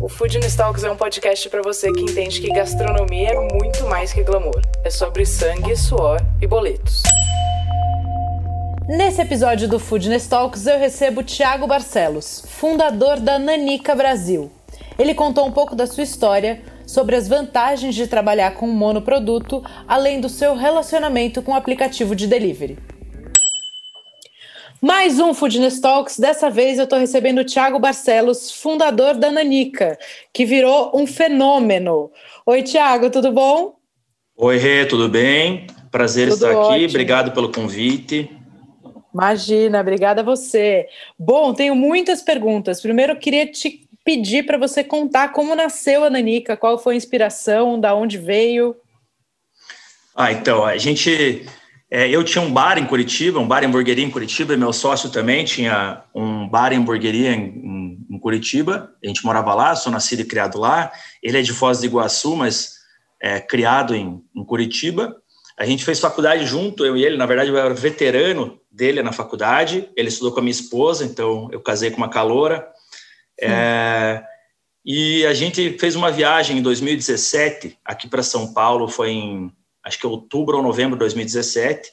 O Food Talks é um podcast para você que entende que gastronomia é muito mais que glamour. É sobre sangue, suor e boletos. Nesse episódio do Food Talks eu recebo Thiago Barcelos, fundador da Nanica Brasil. Ele contou um pouco da sua história, sobre as vantagens de trabalhar com um monoproduto, além do seu relacionamento com o aplicativo de delivery. Mais um Foodness Talks. Dessa vez eu estou recebendo o Thiago Barcelos, fundador da Nanica, que virou um fenômeno. Oi, Thiago, tudo bom? Oi, Rê, tudo bem? Prazer tudo estar aqui. Ótimo. Obrigado pelo convite. Imagina, obrigada a você. Bom, tenho muitas perguntas. Primeiro, eu queria te pedir para você contar como nasceu a Nanica, qual foi a inspiração, da onde veio. Ah, então, a gente é, eu tinha um bar em Curitiba, um bar e hamburgueria em Curitiba, e meu sócio também tinha um bar e hamburgueria em, em, em, Curitiba. A gente morava lá, sou nascido e criado lá. Ele é de Foz do Iguaçu, mas é, criado em, em Curitiba. A gente fez faculdade junto, eu e ele. Na verdade, eu era veterano dele na faculdade. Ele estudou com a minha esposa, então eu casei com uma caloura. É, e a gente fez uma viagem em 2017 aqui para São Paulo, foi em acho que outubro ou novembro de 2017.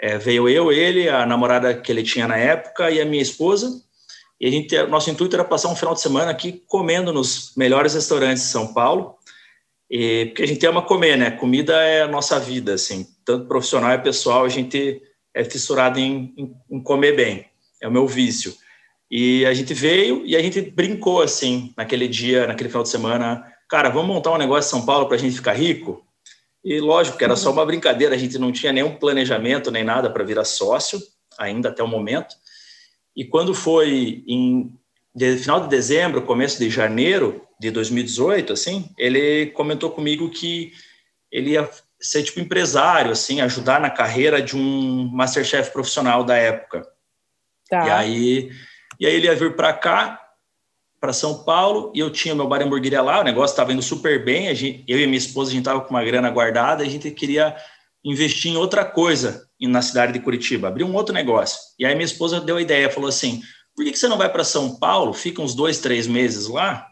É, veio eu, ele, a namorada que ele tinha na época e a minha esposa. E a gente, nosso intuito era passar um final de semana aqui comendo nos melhores restaurantes de São Paulo. E, porque a gente ama comer, né? Comida é a nossa vida, assim, tanto profissional e pessoal, a gente é fissurado em, em, em comer bem. É o meu vício. E a gente veio e a gente brincou assim, naquele dia, naquele final de semana. Cara, vamos montar um negócio em São Paulo para a gente ficar rico? E lógico que era só uma brincadeira, a gente não tinha nenhum planejamento nem nada para virar sócio, ainda até o momento. E quando foi em de, final de dezembro, começo de janeiro de 2018, assim, ele comentou comigo que ele ia ser tipo empresário, assim, ajudar na carreira de um masterchef profissional da época. Tá. E aí, e aí ele ia vir para cá para São Paulo e eu tinha meu bar e hamburgueria lá, o negócio estava indo super bem, a gente, eu e minha esposa, a gente estava com uma grana guardada, a gente queria investir em outra coisa na cidade de Curitiba, abrir um outro negócio. E aí minha esposa deu a ideia, falou assim, por que, que você não vai para São Paulo, fica uns dois, três meses lá,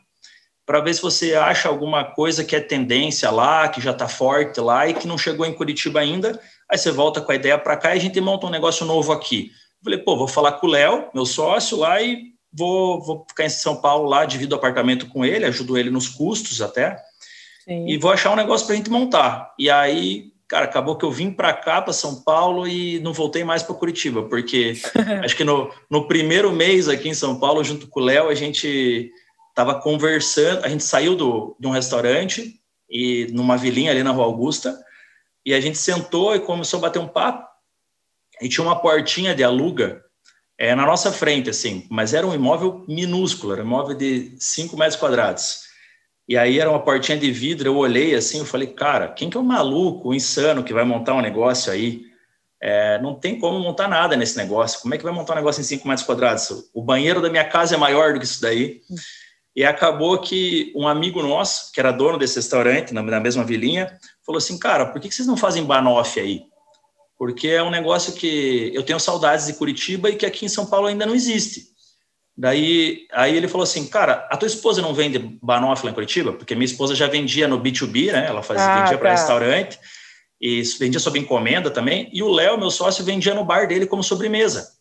para ver se você acha alguma coisa que é tendência lá, que já está forte lá e que não chegou em Curitiba ainda, aí você volta com a ideia para cá e a gente monta um negócio novo aqui. Eu falei, pô, vou falar com o Léo, meu sócio lá, e vou, vou ficar em São Paulo lá, divido o apartamento com ele, ajudo ele nos custos até, Sim. e vou achar um negócio para a gente montar. E aí, cara, acabou que eu vim para cá, para São Paulo, e não voltei mais para Curitiba, porque acho que no, no primeiro mês aqui em São Paulo, junto com o Léo, a gente estava conversando, a gente saiu do, de um restaurante, e numa vilinha ali na Rua Augusta, e a gente sentou e começou a bater um papo, e tinha uma portinha de aluga é, na nossa frente, assim, mas era um imóvel minúsculo, era um imóvel de 5 metros quadrados. E aí era uma portinha de vidro, eu olhei assim, eu falei, cara, quem que é o maluco, o insano que vai montar um negócio aí? É, não tem como montar nada nesse negócio. Como é que vai montar um negócio em 5 metros quadrados? O banheiro da minha casa é maior do que isso daí. E acabou que um amigo nosso, que era dono desse restaurante, na, mesma vilinha, falou assim, cara, por que vocês não fazem banoffee aí? Porque é um negócio que eu tenho saudades de Curitiba e que aqui em São Paulo ainda não existe. Daí aí ele falou assim, cara, a tua esposa não vende banoffee em Curitiba? Porque minha esposa já vendia no B2B, né? Ela fazia, ah, vendia para tá. restaurante e vendia sob encomenda também. E o Léo, meu sócio, vendia no bar dele como sobremesa.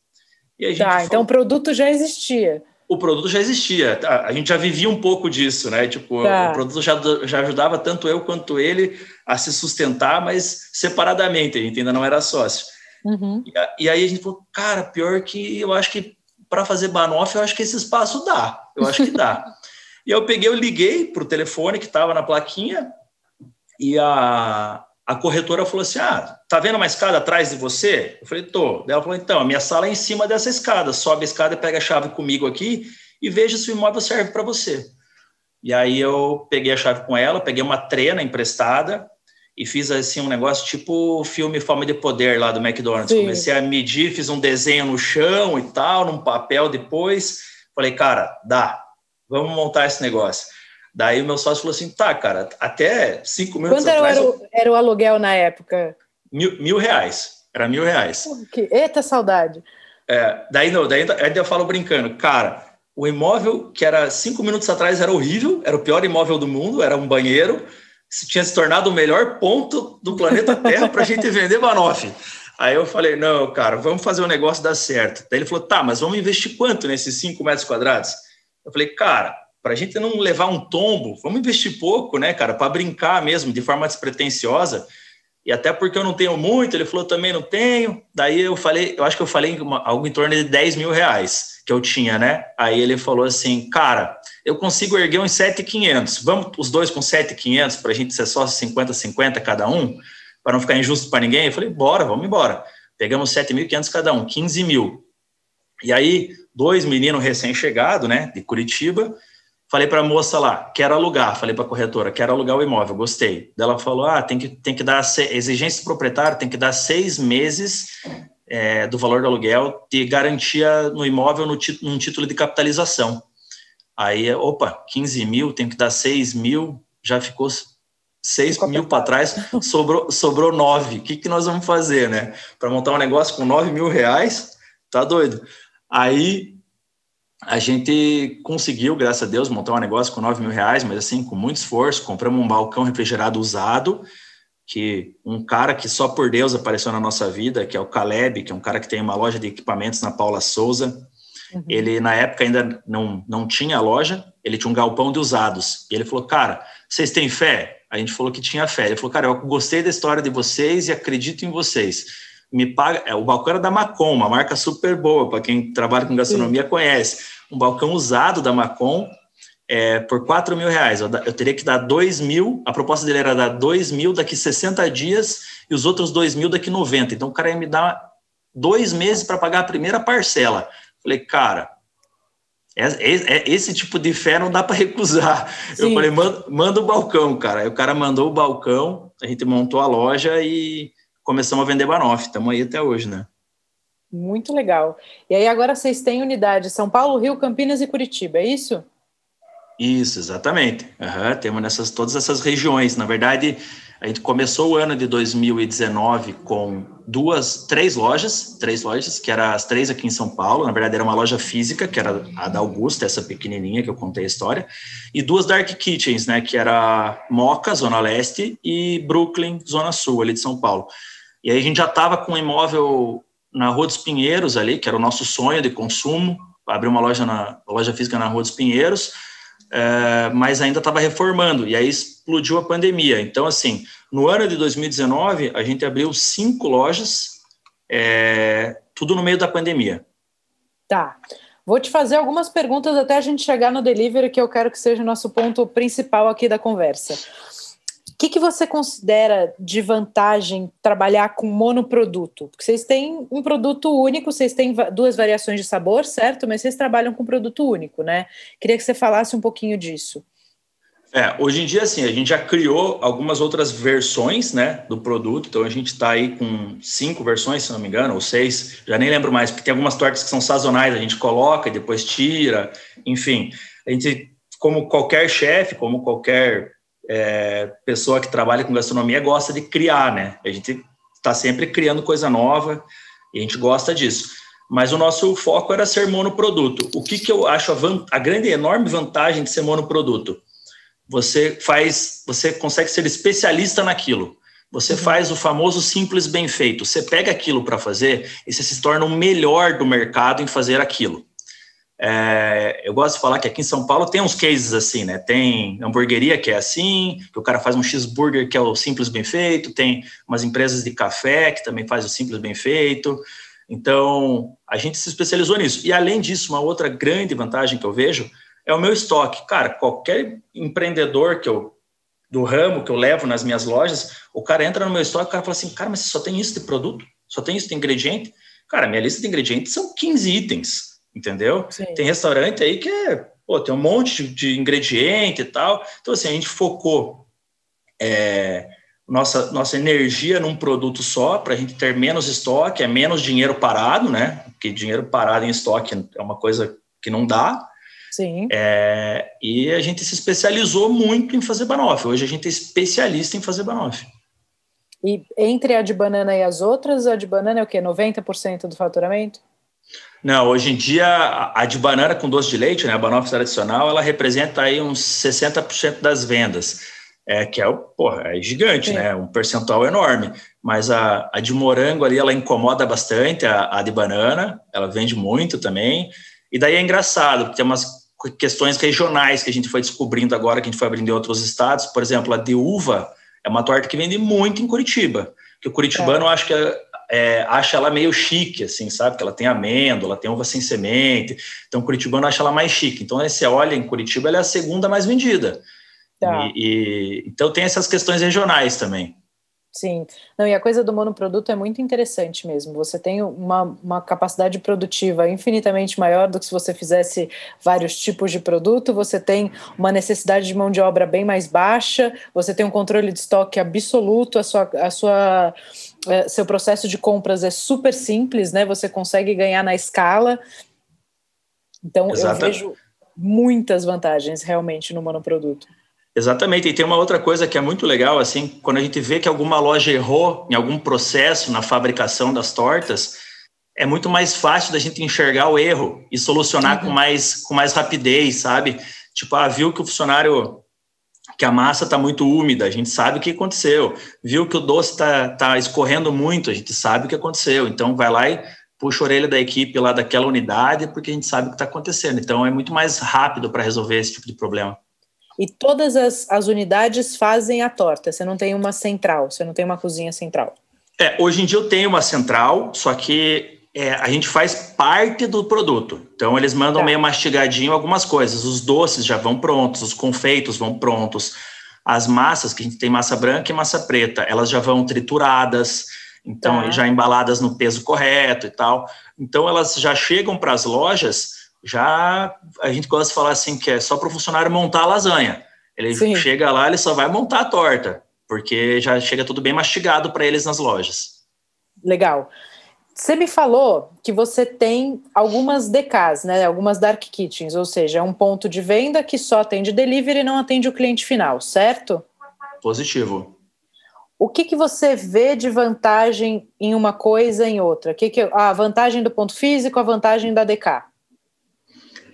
E a gente tá, falou, então o produto já existia o produto já existia. A, gente já vivia um pouco disso, né? Tipo, tá. o produto já, já ajudava tanto eu quanto ele a se sustentar, mas separadamente, a gente ainda não era sócio. Uhum. E, e, aí a gente falou, cara, pior que eu acho que para fazer banoff, eu acho que esse espaço dá. Eu acho que dá. e eu peguei, eu liguei para o telefone que estava na plaquinha e a, a corretora falou assim: Ah, tá vendo uma escada atrás de você? Eu falei, tô. Daí ela falou: então, a minha sala é em cima dessa escada. Sobe a escada, pega a chave comigo aqui e veja se o imóvel serve para você. E aí eu peguei a chave com ela, peguei uma trena emprestada e fiz assim um negócio tipo o filme Fome de Poder lá do McDonald's. Sim. Comecei a medir, fiz um desenho no chão e tal, num papel depois. Falei, cara, dá, vamos montar esse negócio. Daí o meu sócio falou assim: tá, cara, até cinco minutos Quanto atrás. Quanto era, era, o aluguel na época? Mil, mil reais. Era mil reais. Que... Eita saudade. É, daí não, daí, daí eu falo brincando, cara, o imóvel que era cinco minutos atrás era horrível, era o pior imóvel do mundo, era um banheiro tinha se tornado o melhor ponto do planeta Terra para a gente vender Banoff. Aí eu falei, não, cara, vamos fazer o um negócio dar certo. Daí ele falou, tá, mas vamos investir quanto nesses 5 metros quadrados? Eu falei, cara, para a gente não levar um tombo, vamos investir pouco, né, cara, para brincar mesmo, de forma despretensiosa. E até porque eu não tenho muito, ele falou, também não tenho. Daí eu falei, eu acho que eu falei algo em torno de 10 mil reais que eu tinha, né? Aí ele falou assim, cara, eu consigo erguer uns 7,500. Vamos os dois com 7,500 para a gente ser só 50-50 cada um, para não ficar injusto para ninguém? Eu falei, bora, vamos embora. Pegamos 7.500 cada um, 15 mil. E aí, dois meninos recém-chegados, né, de Curitiba, falei para a moça lá, quero alugar. Falei para a corretora, quero alugar o imóvel, gostei. Ela falou, ah, tem que, tem que dar, exigência do proprietário tem que dar seis meses é, do valor do aluguel de garantia no imóvel no num título de capitalização. Aí, opa, 15 mil, tem que dar 6 mil, já ficou 6 ficou mil para trás, sobrou, sobrou 9. O que, que nós vamos fazer, né? Para montar um negócio com 9 mil reais, tá doido. Aí a gente conseguiu, graças a Deus, montar um negócio com 9 mil reais, mas assim, com muito esforço, compramos um balcão refrigerado usado, que um cara que só por Deus apareceu na nossa vida, que é o Caleb, que é um cara que tem uma loja de equipamentos na Paula Souza. Uhum. Ele, na época, ainda não, não tinha loja, ele tinha um galpão de usados. E ele falou, cara, vocês têm fé? A gente falou que tinha fé. Ele falou, cara, eu gostei da história de vocês e acredito em vocês. Me paga. É, o balcão era da Macom, uma marca super boa, para quem trabalha com gastronomia Sim. conhece. Um balcão usado da Macom, é, por 4 mil reais. Eu, eu, teria que dar 2 mil, a proposta dele era dar 2 mil daqui 60 dias e os outros 2 mil daqui 90. Então o cara ia me dar dois meses para pagar a primeira parcela. Falei, cara, é, é, é, esse tipo de fé não dá para recusar. Sim. Eu falei, manda, manda o balcão, cara. Aí o cara mandou o balcão, a gente montou a loja e começamos a vender Banoff. Estamos aí até hoje, né? Muito legal. E aí agora vocês têm unidade São Paulo, Rio, Campinas e Curitiba, é isso? Isso, exatamente. Uhum, temos nessas, todas essas regiões. Na verdade, a gente começou o ano de 2019 com duas, três lojas, três lojas, que eram as três aqui em São Paulo. Na verdade, era uma loja física, que era a da Augusta, essa pequenininha que eu contei a história, e duas dark kitchens, né, que era Moca, Zona Leste, e Brooklyn, Zona Sul, ali de São Paulo. E aí a gente já estava com um imóvel na Rua dos Pinheiros ali, que era o nosso sonho de consumo, abrir uma loja na loja física na Rua dos Pinheiros é, mas ainda estava reformando, e aí explodiu a pandemia. Então, assim, no ano de 2019, a gente abriu cinco lojas, é, tudo no meio da pandemia. Tá. Vou te fazer algumas perguntas até a gente chegar no delivery, que eu quero que seja o nosso ponto principal aqui da conversa que, que você considera de vantagem trabalhar com monoproduto? Porque vocês têm um produto único, vocês têm duas variações de sabor, certo? Mas vocês trabalham com produto único, né? Queria que você falasse um pouquinho disso. É, hoje em dia, assim, a gente já criou algumas outras versões, né, do produto. Então, a gente está aí com cinco versões, se não me engano, ou seis, já nem lembro mais, porque tem algumas tortas que são sazonais, a gente coloca e depois tira, enfim. A gente, como qualquer chefe, como qualquer é, pessoa que trabalha com gastronomia gosta de criar, né? A gente está sempre criando coisa nova e a gente gosta disso. Mas o nosso foco era ser monoproduto. O que, que eu acho a, a grande, enorme vantagem de ser monoproduto? Você faz, você consegue ser especialista naquilo. Você uhum. faz o famoso simples bem feito. Você pega aquilo para fazer e você se torna o melhor do mercado em fazer aquilo. É, eu gosto de falar que aqui em São Paulo tem uns cases assim, né? Tem hamburgueria que é assim, que o cara faz um cheeseburger que é o simples bem feito, tem umas empresas de café que também faz o simples bem feito. Então, a gente se especializou nisso. E além disso, uma outra grande vantagem que eu vejo é o meu estoque. Cara, qualquer empreendedor que eu do ramo que eu levo nas minhas lojas, o cara entra no meu estoque, o cara fala assim: "Cara, mas você só tem isso de produto? Só tem isso de ingrediente?" Cara, minha lista de ingredientes são 15 itens entendeu? Sim. Tem restaurante aí que é, pô, tem um monte de, ingrediente e tal. Então, assim, a gente focou é, nossa, nossa energia num produto só, para a gente ter menos estoque, é menos dinheiro parado, né? Porque dinheiro parado em estoque é uma coisa que não dá. Sim. É, e a gente se especializou muito em fazer banoffee. Hoje a gente é especialista em fazer banoffee. E entre a de banana e as outras, a de banana é o quê? 90% do faturamento? Não, hoje em dia a de banana com doce de leite, né, a banoffee tradicional, ela representa aí uns 60% das vendas, é, que é, porra, é gigante, Sim. né, um percentual enorme. Mas a, a de morango ali, ela incomoda bastante, a, a de banana, ela vende muito também. E daí é engraçado, porque tem umas questões regionais que a gente foi descobrindo agora, que a gente foi abrindo em outros estados. Por exemplo, a de uva é uma torta que vende muito em Curitiba. Que o curitibano é. acho que é, é, acha ela meio chique, assim, sabe? Que ela tem amêndoa, ela tem uva sem semente. Então, o curitibano acha ela mais chique. Então, você olha em Curitiba, ela é a segunda mais vendida. Tá. E, e, então, tem essas questões regionais também. Sim, não, e a coisa do monoproduto é muito interessante mesmo. Você tem uma, uma capacidade produtiva infinitamente maior do que se você fizesse vários tipos de produto, você tem uma necessidade de mão de obra bem mais baixa, você tem um controle de estoque absoluto, a sua, a sua seu processo de compras é super simples, né? Você consegue ganhar na escala. Então, eu vejo muitas vantagens realmente no monoproduto. Exatamente, e tem uma outra coisa que é muito legal, assim, quando a gente vê que alguma loja errou em algum processo na fabricação das tortas, é muito mais fácil da gente enxergar o erro e solucionar uhum. com, mais, com mais rapidez, sabe? Tipo, ah, viu que o funcionário, que a massa está muito úmida, a gente sabe o que aconteceu. Viu que o doce está tá escorrendo muito, a gente sabe o que aconteceu. Então, vai lá e puxa a orelha da equipe lá daquela unidade, porque a gente sabe o que está acontecendo. Então, é muito mais rápido para resolver esse tipo de problema e todas as, as unidades fazem a torta. Você não tem uma central, você não tem uma cozinha central. É, hoje em dia eu tenho uma central, só que é, a gente faz parte do produto. Então eles mandam tá. meio mastigadinho algumas coisas. Os doces já vão prontos, os confeitos vão prontos, as massas, que a gente tem massa branca e massa preta, elas já vão trituradas, então tá. já embaladas no peso correto e tal. Então elas já chegam para as lojas já a gente gosta de falar assim que é só para o funcionário montar a lasanha. Ele Sim. chega lá, ele só vai montar a torta, porque já chega tudo bem mastigado para eles nas lojas. Legal. Você me falou que você tem algumas DKs, né? Algumas dark kitchens, ou seja, é um ponto de venda que só atende delivery e não atende o cliente final, certo? Positivo. O que, que você vê de vantagem em uma coisa em outra? Que que, a vantagem do ponto físico, a vantagem da DK?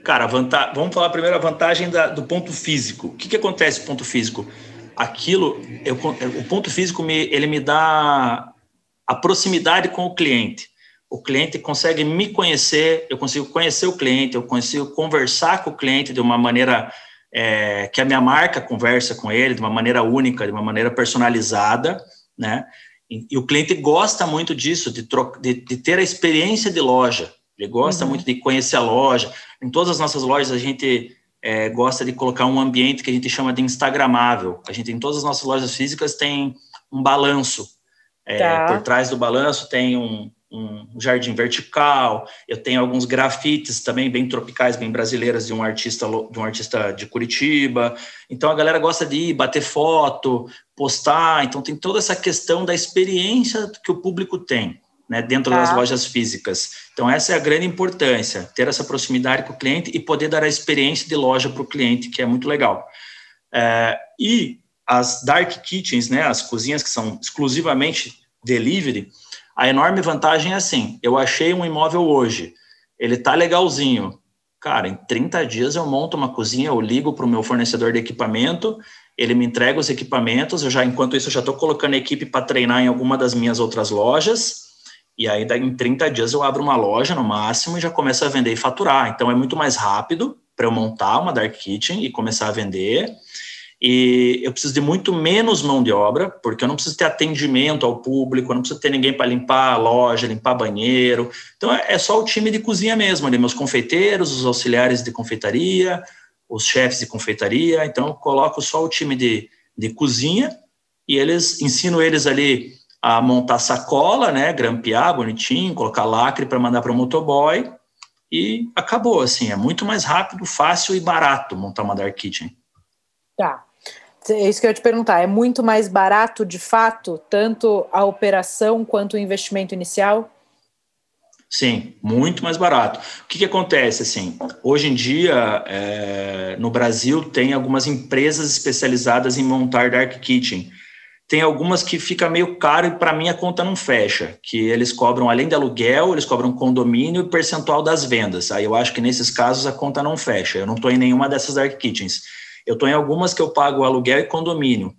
Cara, vanta... vamos falar primeiro a vantagem da, do ponto físico. O que, que acontece com o ponto físico? Aquilo, eu, o ponto físico me, ele me dá a proximidade com o cliente. O cliente consegue me conhecer, eu consigo conhecer o cliente, eu consigo conversar com o cliente de uma maneira é, que a minha marca conversa com ele, de uma maneira única, de uma maneira personalizada, né? E, e o cliente gosta muito disso, de, de, de ter a experiência de loja. Ele gosta uhum. muito de conhecer a loja. Em todas as nossas lojas, a gente é, gosta de colocar um ambiente que a gente chama de instagramável. A gente, em todas as nossas lojas físicas, tem um balanço. É, tá. Por trás do balanço tem um, um, jardim vertical. Eu tenho alguns grafites também bem tropicais, bem brasileiras de um artista de um artista de Curitiba. Então a galera gosta de ir bater foto, postar. Então tem toda essa questão da experiência que o público tem né, dentro das tá. lojas físicas. Então, essa é a grande importância, ter essa proximidade com o cliente e poder dar a experiência de loja para o cliente, que é muito legal. É, e as dark kitchens, né, as cozinhas que são exclusivamente delivery, a enorme vantagem é assim: eu achei um imóvel hoje, ele tá legalzinho. Cara, em 30 dias eu monto uma cozinha, eu ligo para o meu fornecedor de equipamento, ele me entrega os equipamentos, eu já, enquanto isso, eu já estou colocando a equipe para treinar em alguma das minhas outras lojas, e aí, em 30 dias, eu abro uma loja no máximo e já começo a vender e faturar. Então, é muito mais rápido para eu montar uma dark kitchen e começar a vender. E eu preciso de muito menos mão de obra, porque eu não preciso ter atendimento ao público, eu não preciso ter ninguém para limpar a loja, limpar banheiro. Então, é, é só o time de cozinha mesmo, ali, meus confeiteiros, os auxiliares de confeitaria, os chefes de confeitaria. Então, eu coloco só o time de, de cozinha e eles ensino eles ali a montar sacola, né, grampear bonitinho, colocar lacre para mandar para o motoboy e acabou, assim, é muito mais rápido, fácil e barato montar uma dark kitchen. Tá. É isso que eu ia te perguntar. É muito mais barato, de fato, tanto a operação quanto o investimento inicial? Sim, muito mais barato. O que, que acontece? Assim, hoje em dia, é, no Brasil, tem algumas empresas especializadas em montar dark kitchen. Tem algumas que fica meio caro e para mim a conta não fecha, que eles cobram além de aluguel, eles cobram condomínio e percentual das vendas. Aí eu acho que nesses casos a conta não fecha. Eu não estou em nenhuma dessas dark kitchens. Eu estou em algumas que eu pago aluguel e condomínio.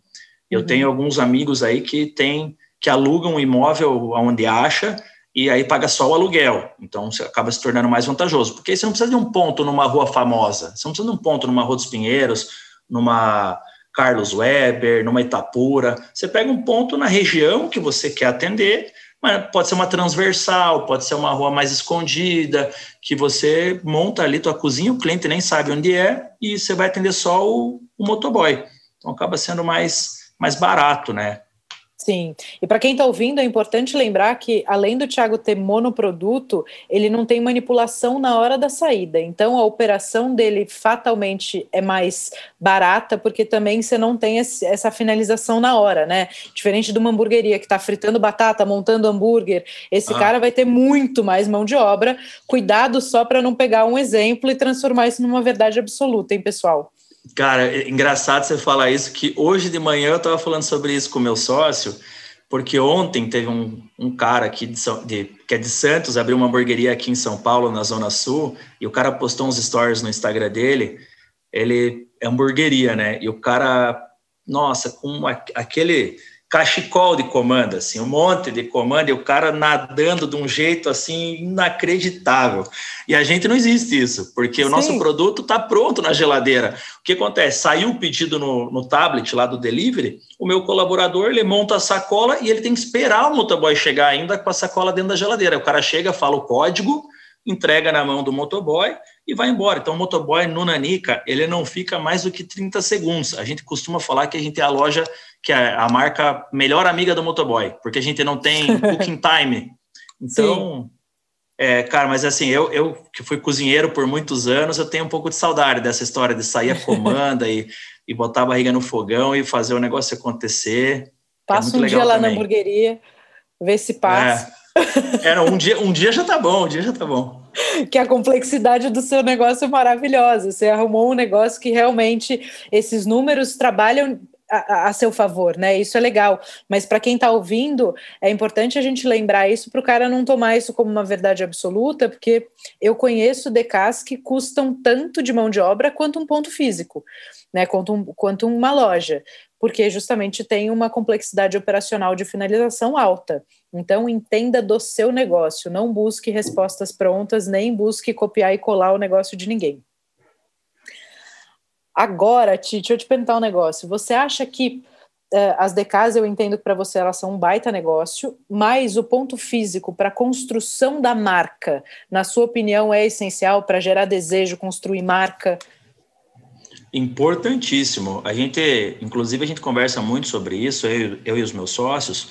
Eu uhum. tenho alguns amigos aí que tem que alugam um imóvel onde acha e aí paga só o aluguel. Então você acaba se tornando mais vantajoso, porque aí você não precisa de um ponto numa rua famosa, você não precisa de um ponto numa Rua dos Pinheiros, numa Carlos Weber, numa Itapura. Você pega um ponto na região que você quer atender, pode ser uma transversal, pode ser uma rua mais escondida, que você monta ali tua cozinha, o cliente nem sabe onde é, e você vai atender só o, o motoboy. Então acaba sendo mais, mais barato, né? Sim, e para quem está ouvindo, é importante lembrar que, além do Thiago ter monoproduto, ele não tem manipulação na hora da saída. Então, a operação dele fatalmente é mais barata, porque também você não tem esse, essa finalização na hora, né? Diferente de uma hamburgueria que está fritando batata, montando hambúrguer, esse ah. cara vai ter muito mais mão de obra. Cuidado só para não pegar um exemplo e transformar isso numa verdade absoluta, hein, pessoal? Cara, é engraçado você falar isso, que hoje de manhã eu estava falando sobre isso com meu sócio, porque ontem teve um, um cara aqui de, de, que é de Santos, abriu uma hamburgueria aqui em São Paulo, na Zona Sul, e o cara postou uns stories no Instagram dele, ele é hamburgueria, né? E o cara, nossa, com aquele cachecol de comando, assim, um monte de comando, e o cara nadando de um jeito assim inacreditável. E a gente não existe isso, porque Sim. o nosso produto está pronto na geladeira. O que acontece? Saiu o pedido no, no tablet lá do delivery, o meu colaborador ele monta a sacola e ele tem que esperar o motoboy chegar ainda com a sacola dentro da geladeira. O cara chega, fala o código, entrega na mão do motoboy e vai embora. Então, o motoboy no Nanica, ele não fica mais do que 30 segundos. A gente costuma falar que a gente é a loja que é a marca melhor amiga do motoboy, porque a gente não tem booking time. Então, é, cara, mas assim, eu, eu que fui cozinheiro por muitos anos, eu tenho um pouco de saudade dessa história de sair a comanda e, e botar a barriga no fogão e fazer o negócio acontecer. É passa é um dia lá também. na hamburgueria, vê se passa. É. Era um dia, um dia já tá bom, um dia já tá bom. que a complexidade do seu negócio é maravilhosa. Você arrumou um negócio que realmente esses números trabalham a, a, seu favor, né? Isso é legal. Mas para quem está ouvindo, é importante a gente lembrar isso para o cara não tomar isso como uma verdade absoluta, porque eu conheço DKs que custam tanto de mão de obra quanto um ponto físico, né? Quanto, um, quanto uma loja, porque justamente tem uma complexidade operacional de finalização alta. Então, entenda do seu negócio, não busque respostas prontas, nem busque copiar e colar o negócio de ninguém. Agora, Tite, deixa eu te perguntar um negócio. Você acha que uh, as DKs, eu entendo que para você elas são um baita negócio, mas o ponto físico para a construção da marca, na sua opinião, é essencial para gerar desejo, construir marca? Importantíssimo. A gente, inclusive, a gente conversa muito sobre isso, eu, eu e os meus sócios,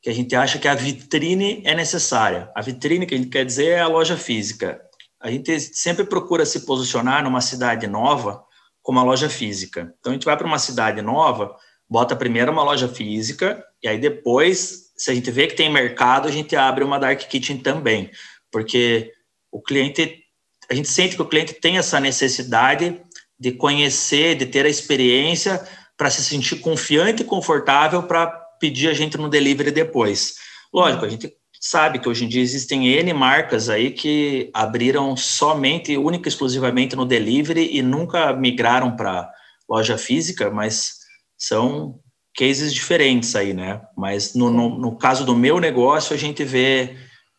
que a gente acha que a vitrine é necessária. A vitrine que a gente quer dizer é a loja física. A gente sempre procura se posicionar numa cidade nova como a loja física. Então a gente vai para uma cidade nova, bota primeiro uma loja física e aí depois, se a gente vê que tem mercado, a gente abre uma dark kitchen também, porque o cliente, a gente sente que o cliente tem essa necessidade de conhecer, de ter a experiência para se sentir confiante e confortável para pedir a gente no delivery depois. Lógico, a gente sabe que hoje em dia existem N marcas aí que abriram somente, única e exclusivamente no delivery e nunca migraram para loja física, mas são cases diferentes aí, né? Mas no, no, no, caso do meu negócio, a gente vê,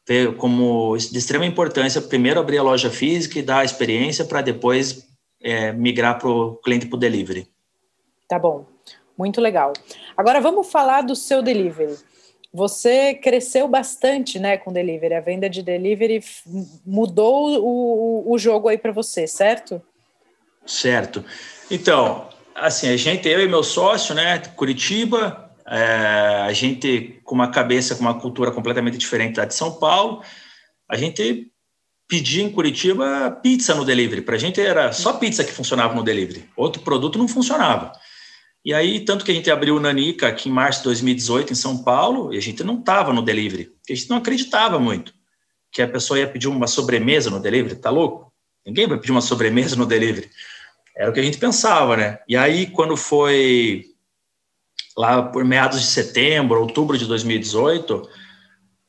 vê como de extrema importância primeiro abrir a loja física e dar a experiência para depois é, migrar para o cliente para o delivery. Tá bom, muito legal. Agora vamos falar do seu delivery. Você cresceu bastante, né, com delivery. A venda de delivery mudou o, o jogo aí para você, certo? Certo. Então, assim, a gente, eu e meu sócio, né, Curitiba, é, a gente com uma cabeça, com uma cultura completamente diferente da de São Paulo, a gente pedia em Curitiba pizza no delivery. Para a gente era só pizza que funcionava no delivery. Outro produto não funcionava. E aí, tanto que a gente abriu o Nanica aqui em março de 2018 em São Paulo, e a gente não estava no delivery, porque a gente não acreditava muito que a pessoa ia pedir uma sobremesa no delivery, tá louco? Ninguém vai pedir uma sobremesa no delivery. Era o que a gente pensava, né? E aí, quando foi lá por meados de setembro, outubro de 2018,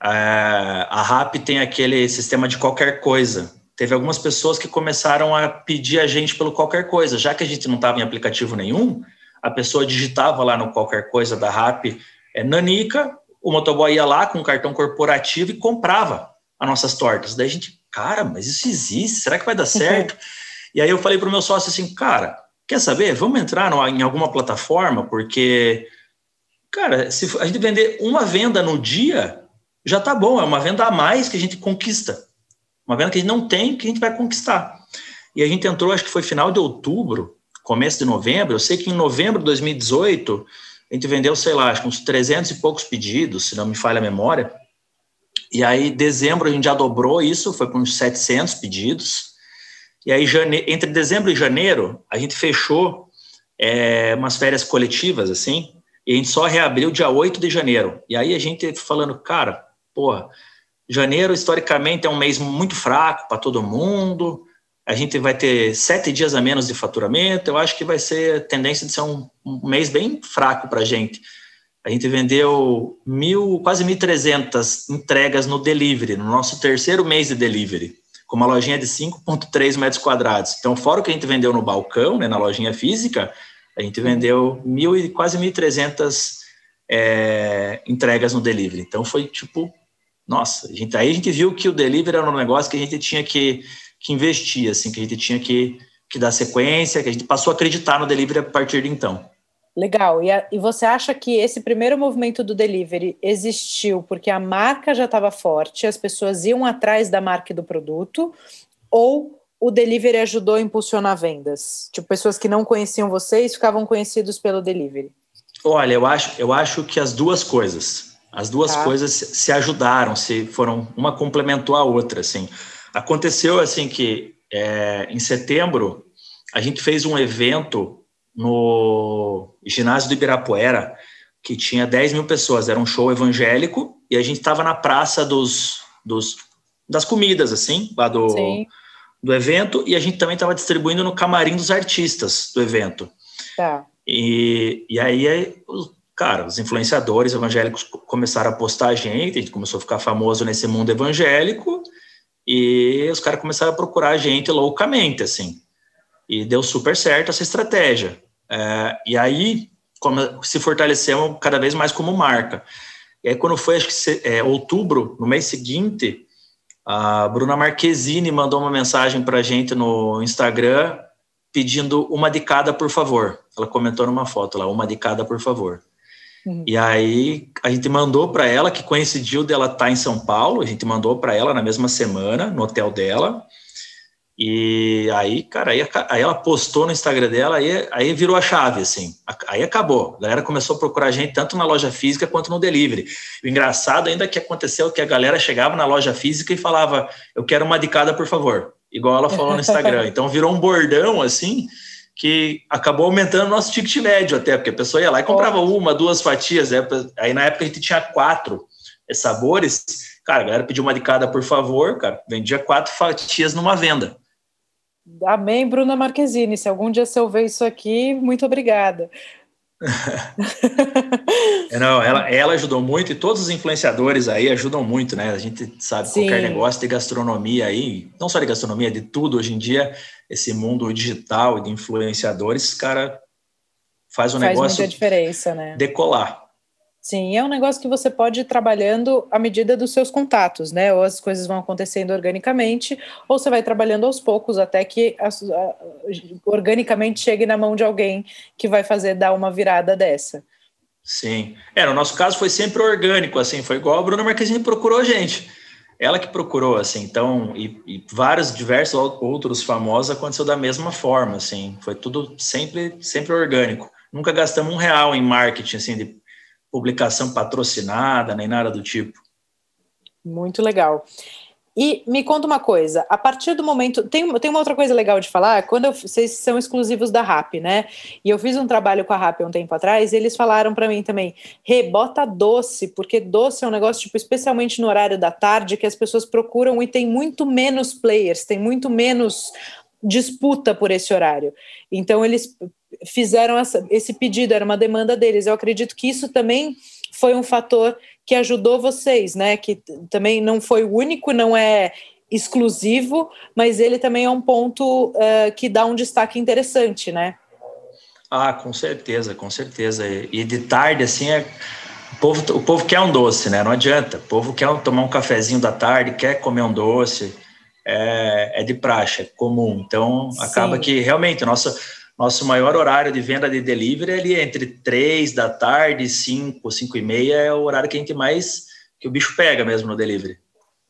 é, a RAP tem aquele sistema de qualquer coisa. Teve algumas pessoas que começaram a pedir a gente pelo qualquer coisa, já que a gente não estava em aplicativo nenhum, a pessoa digitava lá no qualquer coisa da RAP é, Nanica, o motoboy ia lá com um cartão corporativo e comprava as nossas tortas. Daí a gente, cara, mas isso existe, será que vai dar certo? e aí eu falei para o meu sócio assim, cara, quer saber? Vamos entrar no, em alguma plataforma, porque, cara, se a gente vender uma venda no dia, já tá bom, é uma venda a mais que a gente conquista. Uma venda que a gente não tem, que a gente vai conquistar. E a gente entrou, acho que foi final de outubro, começo de novembro. Eu sei que em novembro de 2018, a gente vendeu, sei lá, uns 300 e poucos pedidos, se não me falha a memória. E aí, dezembro, a gente já dobrou isso, foi para uns 700 pedidos. E aí, jane... entre dezembro e janeiro, a gente fechou é, umas férias coletivas, assim, e a gente só reabriu dia 8 de janeiro. E aí, a gente falando, cara, porra, janeiro, historicamente, é um mês muito fraco para todo mundo, a gente vai ter sete dias a menos de faturamento, eu acho que vai ser tendência de ser um, um mês bem fraco para a gente. A gente vendeu mil, quase 1.300 entregas no delivery, no nosso terceiro mês de delivery, com uma lojinha de 5,3 metros quadrados. Então, fora o que a gente vendeu no balcão, né, na lojinha física, a gente vendeu mil e quase 1.300 é, entregas no delivery. Então, foi tipo, nossa, a gente, aí a gente viu que o delivery era um negócio que a gente tinha que, que investir, assim, que a gente tinha que, que dar sequência, que a gente passou a acreditar no delivery a partir de então. Legal. E, a, e você acha que esse primeiro movimento do delivery existiu porque a marca já estava forte, as pessoas iam atrás da marca e do produto, ou o delivery ajudou a impulsionar vendas? Tipo, pessoas que não conheciam vocês ficavam conhecidos pelo delivery? Olha, eu acho, eu acho que as duas coisas. As duas tá. coisas se ajudaram, se foram uma complementou a outra, assim. Aconteceu assim que é, em setembro a gente fez um evento no ginásio do Ibirapuera, que tinha 10 mil pessoas, era um show evangélico, e a gente estava na praça dos, dos, das comidas, assim, lá do, do evento, e a gente também estava distribuindo no camarim dos artistas do evento. Tá. E, e aí, cara, os influenciadores evangélicos começaram a postar a gente, a gente começou a ficar famoso nesse mundo evangélico, e os caras começaram a procurar a gente loucamente, assim. E deu super certo essa estratégia. É, e aí como, se fortaleceu cada vez mais como marca. E aí, quando foi, acho que é, outubro, no mês seguinte, a Bruna Marquezine mandou uma mensagem para a gente no Instagram pedindo uma de cada, por favor. Ela comentou numa foto lá, uma de cada, por favor. Uhum. E aí a gente mandou para ela, que coincidiu dela estar tá em São Paulo, a gente mandou para ela na mesma semana, no hotel dela. E aí, cara, aí, aí, ela postou no Instagram dela, aí, aí virou a chave, assim. Aí acabou. A galera começou a procurar a gente tanto na loja física quanto no delivery. O engraçado ainda que aconteceu que a galera chegava na loja física e falava: Eu quero uma de cada, por favor. Igual ela falou no Instagram. Então virou um bordão, assim, que acabou aumentando o nosso ticket médio até, porque a pessoa ia lá e comprava uma, duas fatias. Né? Aí na época a gente tinha quatro sabores. Cara, a galera pediu uma de cada, por favor, cara. Vendia quatro fatias numa venda. Amém, Bruna Marquezine. Se algum dia você ouvir isso aqui, muito obrigada. É, não, ela, ela ajudou muito e todos os influenciadores aí ajudam muito, né? A gente sabe Sim. qualquer negócio de gastronomia aí, não só de gastronomia, de tudo hoje em dia, esse mundo digital e de influenciadores, cara, faz o faz negócio muita diferença, né? decolar. Sim, é um negócio que você pode ir trabalhando à medida dos seus contatos, né? Ou as coisas vão acontecendo organicamente, ou você vai trabalhando aos poucos até que a, a, organicamente chegue na mão de alguém que vai fazer dar uma virada dessa. Sim. É, no nosso caso foi sempre orgânico, assim, foi igual a Bruna Marquezine procurou a gente. Ela que procurou, assim, então, e, e vários, diversos outros famosos aconteceu da mesma forma, assim, foi tudo sempre, sempre orgânico. Nunca gastamos um real em marketing, assim, de publicação patrocinada, nem nada do tipo. Muito legal. E me conta uma coisa, a partir do momento. Tem, tem uma outra coisa legal de falar, quando eu, vocês são exclusivos da RAP, né? E eu fiz um trabalho com a RAP um tempo atrás, e eles falaram para mim também: rebota doce, porque doce é um negócio, tipo, especialmente no horário da tarde, que as pessoas procuram e tem muito menos players, tem muito menos disputa por esse horário. Então, eles fizeram essa, esse pedido, era uma demanda deles. Eu acredito que isso também foi um fator que ajudou vocês, né? Que também não foi o único, não é exclusivo, mas ele também é um ponto uh, que dá um destaque interessante, né? Ah, com certeza, com certeza. E de tarde, assim, é... o, povo, o povo quer um doce, né? Não adianta. O povo quer tomar um cafezinho da tarde, quer comer um doce. É, é de praxe, é comum. Então, acaba Sim. que realmente nossa nosso maior horário de venda de delivery é ali entre 3 da tarde, 5, 5 e meia, é o horário que a gente mais, que o bicho pega mesmo no delivery.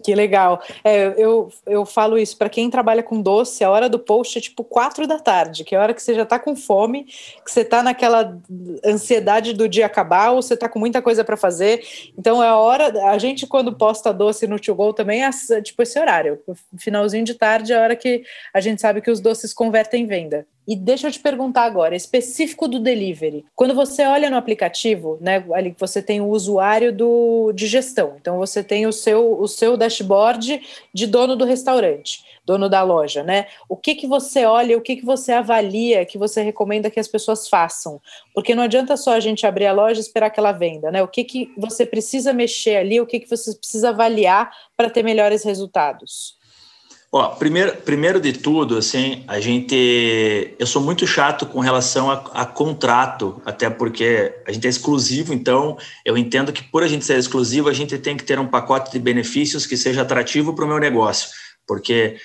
Que legal. É, eu, eu falo isso para quem trabalha com doce, a hora do post é tipo quatro da tarde, que é a hora que você já está com fome, que você está naquela ansiedade do dia acabar, ou você está com muita coisa para fazer. Então é a hora. A gente, quando posta doce no To Go, também é tipo esse horário. Finalzinho de tarde é a hora que a gente sabe que os doces convertem em venda. E deixa eu te perguntar agora, específico do delivery. Quando você olha no aplicativo, né, ali você tem o usuário do, de gestão. Então você tem o seu, o seu dashboard de dono do restaurante, dono da loja, né? O que que você olha, o que que você avalia, que você recomenda que as pessoas façam? Porque não adianta só a gente abrir a loja e esperar que ela venda, né? O que que você precisa mexer ali, o que que você precisa avaliar para ter melhores resultados? Ó, primeiro, primeiro de tudo, assim, a gente. Eu sou muito chato com relação a, a, contrato, até porque a gente é exclusivo, então eu entendo que por a gente ser exclusivo, a gente tem que ter um pacote de benefícios que seja atrativo para o meu negócio. Porque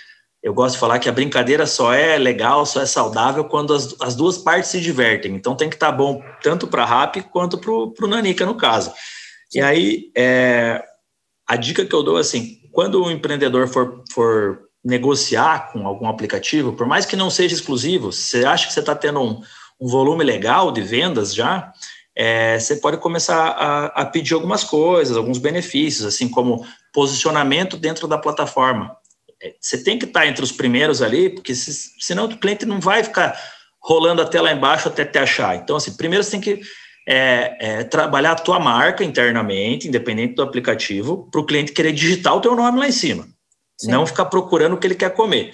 eu gosto de falar que a brincadeira só é legal, só é saudável quando as, as duas partes se divertem. Então tem que estar tá bom tanto para a RAP quanto para o Nanica, no caso. E aí, é, a dica que eu dou assim, quando o empreendedor for, for negociar com algum aplicativo, por mais que não seja exclusivo, você acha que você está tendo um, um, volume legal de vendas já, é, você pode começar a, a, pedir algumas coisas, alguns benefícios, assim como posicionamento dentro da plataforma. É, você tem que estar tá entre os primeiros ali, porque se, senão o cliente não vai ficar rolando até lá embaixo até te achar. Então, assim, primeiro você tem que é, é, trabalhar a tua marca internamente, independente do aplicativo, para o cliente querer digitar o teu nome lá em cima. Sim. não ficar procurando o que ele quer comer.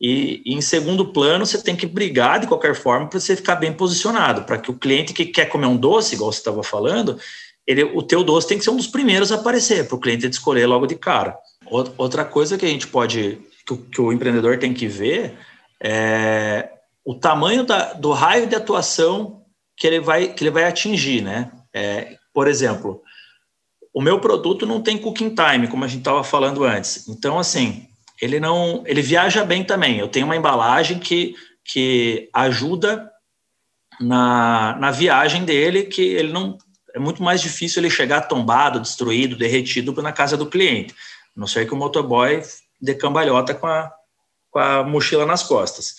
E, e, em segundo plano, você tem que brigar de qualquer forma para você ficar bem posicionado, para que o cliente que quer comer um doce, igual você estava falando, ele, o teu doce tem que ser um dos primeiros a aparecer, para o cliente escolher logo de cara. Outra coisa que a gente pode, que o, que o empreendedor tem que ver é o tamanho da, do raio de atuação que ele vai, que ele vai atingir, né? É, por exemplo, o meu produto não tem cooking time, como a gente estava falando antes. Então, assim, ele não, ele viaja bem também. Eu tenho uma embalagem que, que ajuda na, na viagem dele, que ele não é muito mais difícil ele chegar tombado, destruído, derretido na casa do cliente. A não ser que o motoboy dê cambalhota com a, com a mochila nas costas.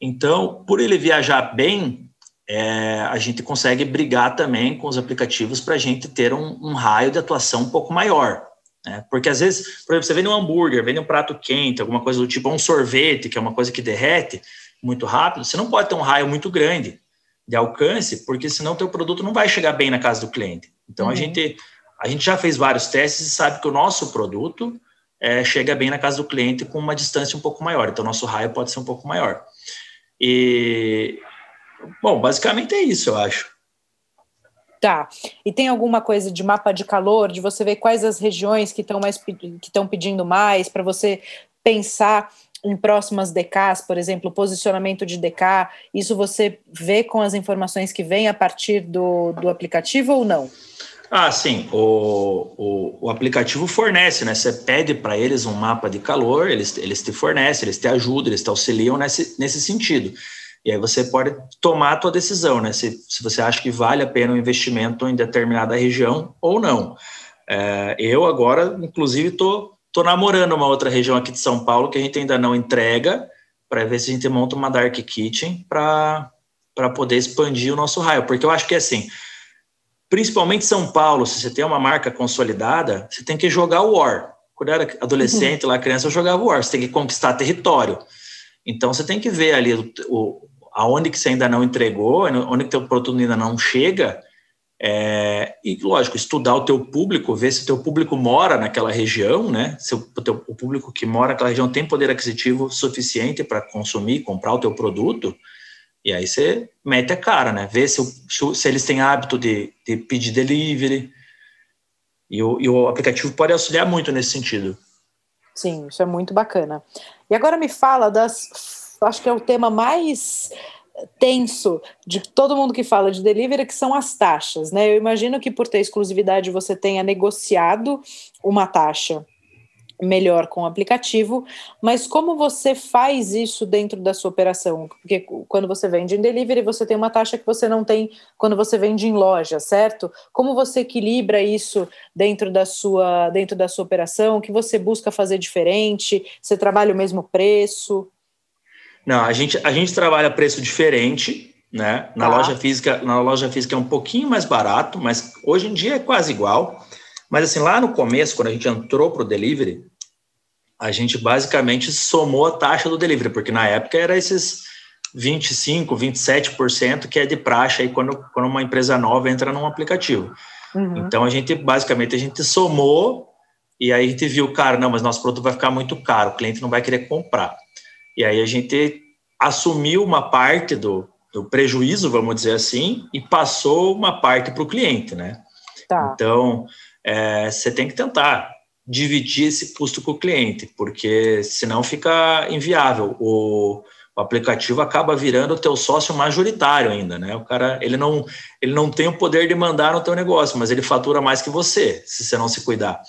Então, por ele viajar bem, é, a gente consegue brigar também com os aplicativos para a gente ter um, um, raio de atuação um pouco maior. Né? Porque às vezes, por exemplo, você vende um hambúrguer, vende um prato quente, alguma coisa do tipo, um sorvete, que é uma coisa que derrete muito rápido, você não pode ter um raio muito grande de alcance, porque senão o teu produto não vai chegar bem na casa do cliente. Então uhum. a gente a gente já fez vários testes e sabe que o nosso produto é, chega bem na casa do cliente com uma distância um pouco maior. Então nosso raio pode ser um pouco maior. E, Bom, basicamente é isso, eu acho. Tá. E tem alguma coisa de mapa de calor, de você ver quais as regiões que estão mais que estão pedindo mais, para você pensar em próximas DKs, por exemplo, posicionamento de DK, isso você vê com as informações que vêm a partir do, do aplicativo ou não? Ah, sim. O, o, o aplicativo fornece, né? Você pede para eles um mapa de calor, eles, eles te fornecem, eles te ajudam, eles te auxiliam nesse, nesse sentido. E aí você pode tomar a tua decisão, né? Se, se você acha que vale a pena o um investimento em determinada região ou não. É, eu agora, inclusive, estou tô, tô namorando uma outra região aqui de São Paulo que a gente ainda não entrega, para ver se a gente monta uma dark kitchen para poder expandir o nosso raio. Porque eu acho que assim, principalmente São Paulo, se você tem uma marca consolidada, você tem que jogar o War. quando eu era adolescente, uhum. lá criança, eu jogava War. Você tem que conquistar território. Então você tem que ver ali o, o aonde que você ainda não entregou, onde que teu produto ainda não chega. É, e lógico, estudar o teu público, ver se o teu público mora naquela região, né? Se o, teu, o público que mora naquela região tem poder aquisitivo suficiente para consumir, comprar o teu produto. E aí você mete a cara, né? Vê se, se eles têm hábito de, de pedir delivery, e o, e o aplicativo pode auxiliar muito nesse sentido. Sim, isso é muito bacana. E agora me fala das. Acho que é o tema mais tenso de todo mundo que fala de delivery, que são as taxas, né? Eu imagino que por ter exclusividade você tenha negociado uma taxa melhor com o aplicativo, mas como você faz isso dentro da sua operação? Porque quando você vende em delivery, você tem uma taxa que você não tem quando você vende em loja, certo? Como você equilibra isso dentro da sua dentro da sua operação? O que você busca fazer diferente? Você trabalha o mesmo preço? Não, a gente a gente trabalha preço diferente, né? Na tá. loja física, na loja física é um pouquinho mais barato, mas hoje em dia é quase igual. Mas assim, lá no começo, quando a gente entrou para o delivery, a gente basicamente somou a taxa do delivery, porque na época era esses 25, 27% que é de praxe aí quando, quando uma empresa nova entra num aplicativo. Uhum. Então a gente basicamente a gente somou e aí a gente viu, cara, não, mas nosso produto vai ficar muito caro, o cliente não vai querer comprar. E aí a gente assumiu uma parte do, do prejuízo, vamos dizer assim, e passou uma parte para o cliente, né? Tá. Então, é, você tem que tentar dividir esse custo com o cliente, porque senão fica inviável. O, o aplicativo acaba virando o teu sócio majoritário ainda, né? O cara, ele não, ele não tem o poder de mandar no teu negócio, mas ele fatura mais que você, se você não se cuidar.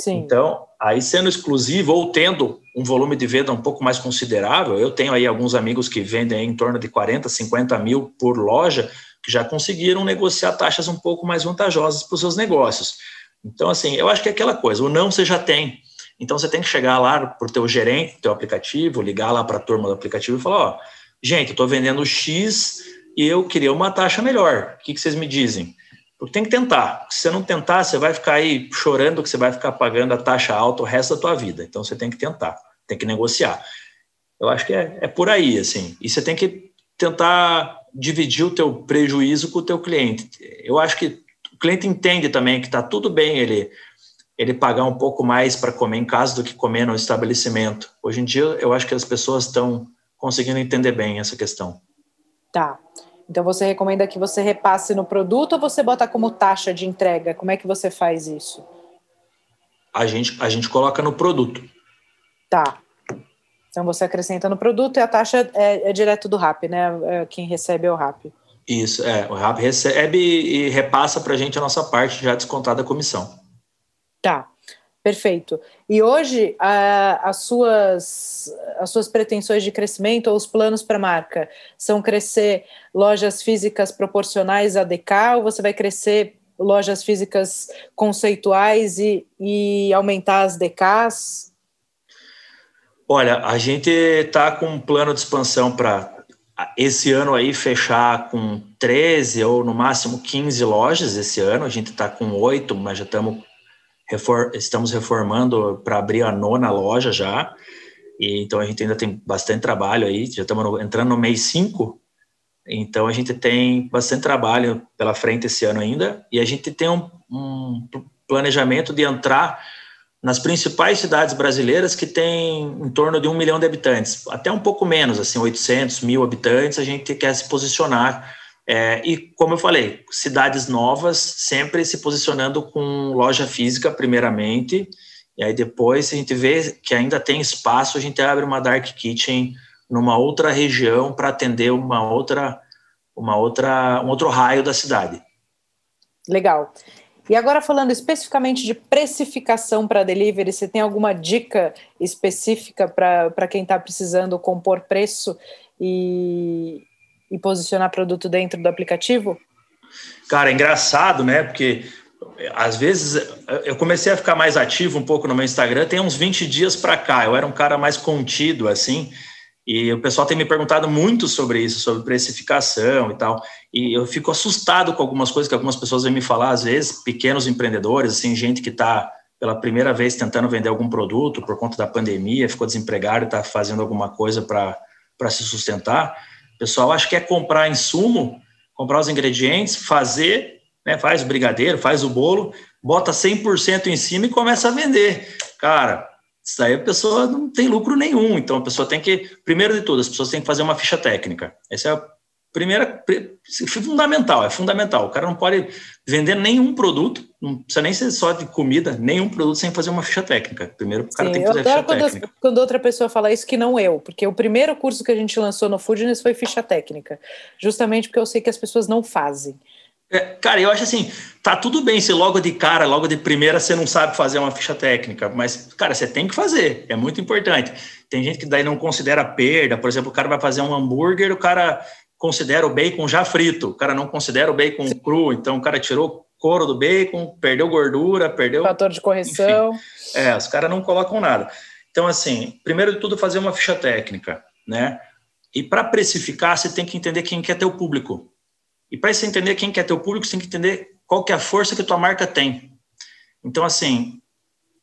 Sim. Então, aí sendo exclusivo ou tendo um volume de venda um pouco mais considerável, eu tenho aí alguns amigos que vendem em torno de 40, 50 mil por loja, que já conseguiram negociar taxas um pouco mais vantajosas para os seus negócios. Então, assim, eu acho que é aquela coisa, o não você já tem. Então, você tem que chegar lá para o teu gerente teu aplicativo, ligar lá para a turma do aplicativo e falar, ó, gente, eu estou vendendo X e eu queria uma taxa melhor. O que, que vocês me dizem? Porque tem que tentar. Se você não tentar, você vai ficar aí chorando que você vai ficar pagando a taxa alta o resto da tua vida. Então, você tem que tentar, tem que negociar. Eu acho que é, é por aí, assim. E você tem que tentar dividir o teu prejuízo com o teu cliente. Eu acho que o cliente entende também que está tudo bem ele ele pagar um pouco mais para comer em casa do que comer no estabelecimento. Hoje em dia, eu acho que as pessoas estão conseguindo entender bem essa questão. Tá. Então você recomenda que você repasse no produto ou você bota como taxa de entrega? Como é que você faz isso? A gente, a gente coloca no produto. Tá. Então você acrescenta no produto e a taxa é, é direto do RAP, né? É, quem recebe é o RAP. Isso, é. O RAP recebe e repassa para a gente a nossa parte já descontada da comissão. Tá, perfeito. E hoje, a, as, suas, as suas pretensões de crescimento ou os planos para a marca são crescer lojas físicas proporcionais a DK ou você vai crescer lojas físicas conceituais e, e aumentar as DKs? Olha, a gente está com um plano de expansão para esse ano aí fechar com 13 ou no máximo 15 lojas esse ano, a gente está com oito, mas já estamos refor estamos reformando para abrir a nona loja já, e então a gente ainda tem bastante trabalho aí, já estamos entrando no mês 5, então a gente tem bastante trabalho pela frente esse ano ainda, e a gente tem um, um planejamento de entrar nas principais cidades brasileiras que têm em torno de um milhão de habitantes, até um pouco menos, assim, 800 mil habitantes, a gente quer se posicionar. É, e, como eu falei, cidades novas, sempre se posicionando com loja física, primeiramente, e aí depois, se a gente vê que ainda tem espaço, a gente abre uma dark kitchen numa outra região para atender uma outra, uma outra, um outro raio da cidade. Legal. E agora falando especificamente de precificação para delivery, você tem alguma dica específica para quem está precisando compor preço e, e posicionar produto dentro do aplicativo? Cara, é engraçado, né? Porque às vezes eu comecei a ficar mais ativo um pouco no meu Instagram, tem uns 20 dias para cá. Eu era um cara mais contido, assim, e o pessoal tem me perguntado muito sobre isso, sobre precificação e tal. E eu fico assustado com algumas coisas que algumas pessoas vêm me falar, às vezes, pequenos empreendedores, assim, gente que está pela primeira vez tentando vender algum produto por conta da pandemia, ficou desempregado e está fazendo alguma coisa para se sustentar. Pessoal acha que é comprar insumo, comprar os ingredientes, fazer, né, faz o brigadeiro, faz o bolo, bota 100% em cima e começa a vender. Cara, isso aí a pessoa não tem lucro nenhum. Então a pessoa tem que, primeiro de tudo, as pessoas têm que fazer uma ficha técnica. Essa é primeira, fundamental, é fundamental. O cara não pode vender nenhum produto, não precisa nem ser só de comida, nenhum produto sem fazer uma ficha técnica. Primeiro o cara Sim, tem que fazer ficha quando, técnica. Quando outra pessoa fala isso, que não eu, porque o primeiro curso que a gente lançou no Foodness foi ficha técnica, justamente porque eu sei que as pessoas não fazem. É, cara, eu acho assim, tá tudo bem se logo de cara, logo de primeira você não sabe fazer uma ficha técnica, mas, cara, você tem que fazer, é muito importante. Tem gente que daí não considera perda, por exemplo, o cara vai fazer um hambúrguer, o cara considera o bacon já frito, o cara não considera o bacon Sim. cru, então o cara tirou o couro do bacon, perdeu gordura, perdeu... Fator de correção. Enfim, é, os caras não colocam nada. Então, assim, primeiro de tudo, fazer uma ficha técnica, né? E para precificar, você tem que entender quem quer ter o público. E para você entender quem quer teu público, você tem que entender qual que é a força que a tua marca tem. Então, assim,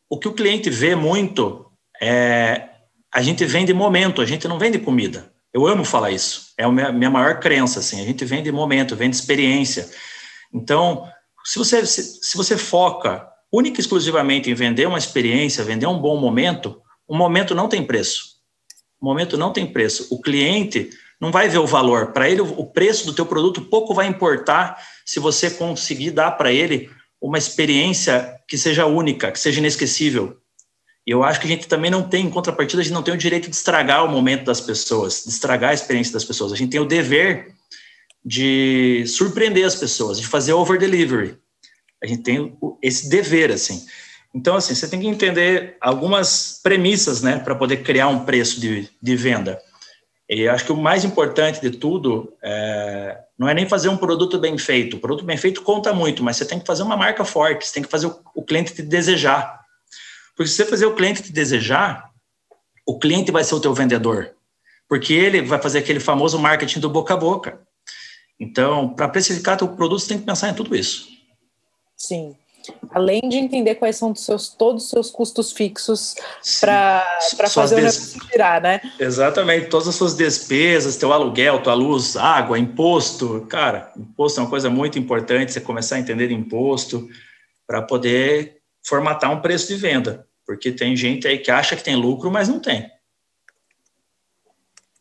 o que o cliente vê muito é a gente vende momento, a gente não vende comida. Eu amo falar isso. É a minha, maior crença, assim. A gente vende momento, vende experiência. Então, se você, se, se você foca única e exclusivamente em vender uma experiência, vender um bom momento, o momento não tem preço. O momento não tem preço. O cliente não vai ver o valor. Para ele, o preço do teu produto pouco vai importar se você conseguir dar para ele uma experiência que seja única, que seja inesquecível. E eu acho que a gente também não tem, em contrapartida, a gente não tem o direito de estragar o momento das pessoas, de estragar a experiência das pessoas. A gente tem o dever de surpreender as pessoas, de fazer over delivery. A gente tem esse dever, assim. Então, assim, você tem que entender algumas premissas, né, para poder criar um preço de, de venda. E acho que o mais importante de tudo é, não é nem fazer um produto bem feito. O produto bem feito conta muito, mas você tem que fazer uma marca forte, você tem que fazer o, o cliente te desejar. Porque se você fazer o cliente te desejar, o cliente vai ser o teu vendedor. Porque ele vai fazer aquele famoso marketing do boca a boca. Então, para precificar teu produto, você tem que pensar em tudo isso. Sim além de entender quais são seus, todos os seus custos fixos para fazer des... o negócio tirar, né? Exatamente, todas as suas despesas, teu aluguel, tua luz, água, imposto. Cara, imposto é uma coisa muito importante, você começar a entender imposto para poder formatar um preço de venda, porque tem gente aí que acha que tem lucro, mas não tem.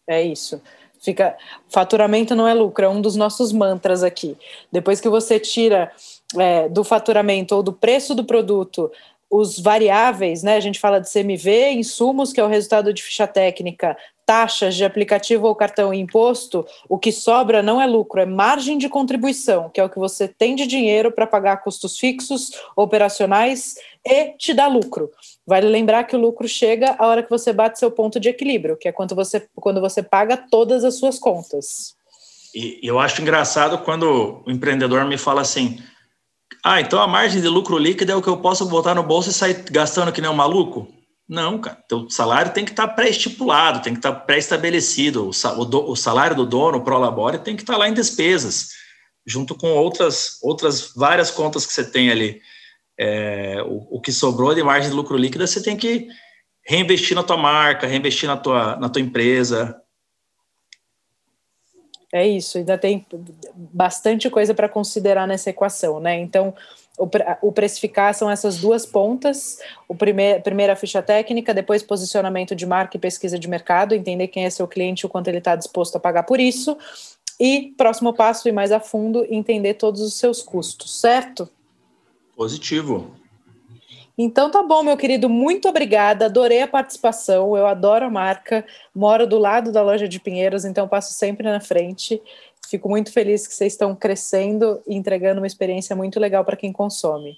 É isso. Fica, faturamento não é lucro, é um dos nossos mantras aqui. Depois que você tira é, do faturamento ou do preço do produto os variáveis, né? A gente fala de CMV, insumos, que é o resultado de ficha técnica, taxas de aplicativo ou cartão e imposto, o que sobra não é lucro, é margem de contribuição, que é o que você tem de dinheiro para pagar custos fixos, operacionais e te dá lucro. Vale lembrar que o lucro chega a hora que você bate seu ponto de equilíbrio, que é quando você, quando você paga todas as suas contas. E eu acho engraçado quando o empreendedor me fala assim: ah, então a margem de lucro líquido é o que eu posso botar no bolso e sair gastando que nem um maluco? Não, cara. Teu salário tem que estar tá pré-estipulado, tem que estar tá pré-estabelecido. O, salário do dono, o Prolabore, tem que estar tá lá em despesas, junto com outras, outras várias contas que você tem ali. É, o, o, que sobrou de margem de lucro líquida, você tem que reinvestir na tua marca, reinvestir na tua, na tua empresa, é isso, ainda tem bastante coisa para considerar nessa equação, né? Então, o, o, precificar são essas duas pontas: o primeir, primeira ficha técnica, depois posicionamento de marca e pesquisa de mercado, entender quem é seu cliente e o quanto ele está disposto a pagar por isso. E próximo passo, ir mais a fundo, entender todos os seus custos, certo? Positivo. Então tá bom, meu querido, muito obrigada. Adorei a participação. Eu adoro a marca. Moro do lado da loja de Pinheiros, então passo sempre na frente. Fico muito feliz que vocês estão crescendo e entregando uma experiência muito legal para quem consome.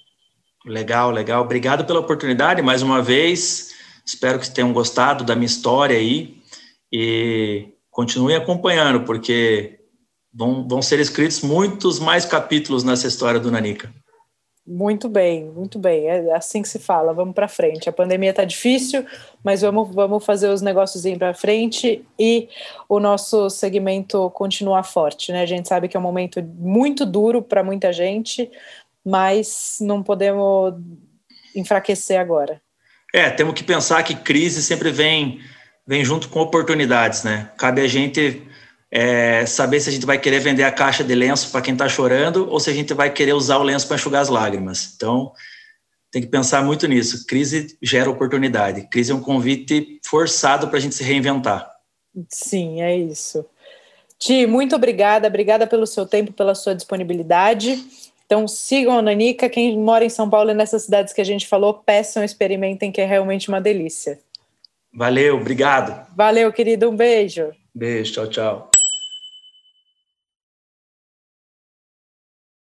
Legal, legal. Obrigado pela oportunidade mais uma vez. Espero que tenham gostado da minha história aí e continuem acompanhando, porque vão, vão ser escritos muitos mais capítulos nessa história do Nanica. Muito bem, muito bem. É assim que se fala. Vamos para frente. A pandemia está difícil, mas vamos, vamos fazer os negócios para frente e o nosso segmento continuar forte. Né? A gente sabe que é um momento muito duro para muita gente, mas não podemos enfraquecer agora? É, temos que pensar que crise sempre vem, vem junto com oportunidades, né? Cabe a gente é, saber se a gente vai querer vender a caixa de lenço para quem está chorando ou se a gente vai querer usar o lenço para enxugar as lágrimas. Então, tem que pensar muito nisso. Crise gera oportunidade. Crise é um convite forçado para a gente se reinventar. Sim, é isso. Ti, muito obrigada, obrigada pelo seu tempo, pela sua disponibilidade. Então sigam a Nanica, quem mora em São Paulo e nessas cidades que a gente falou, peçam, experimentem, que é realmente uma delícia. Valeu, obrigado. Valeu, querido, um beijo. Beijo, tchau, tchau.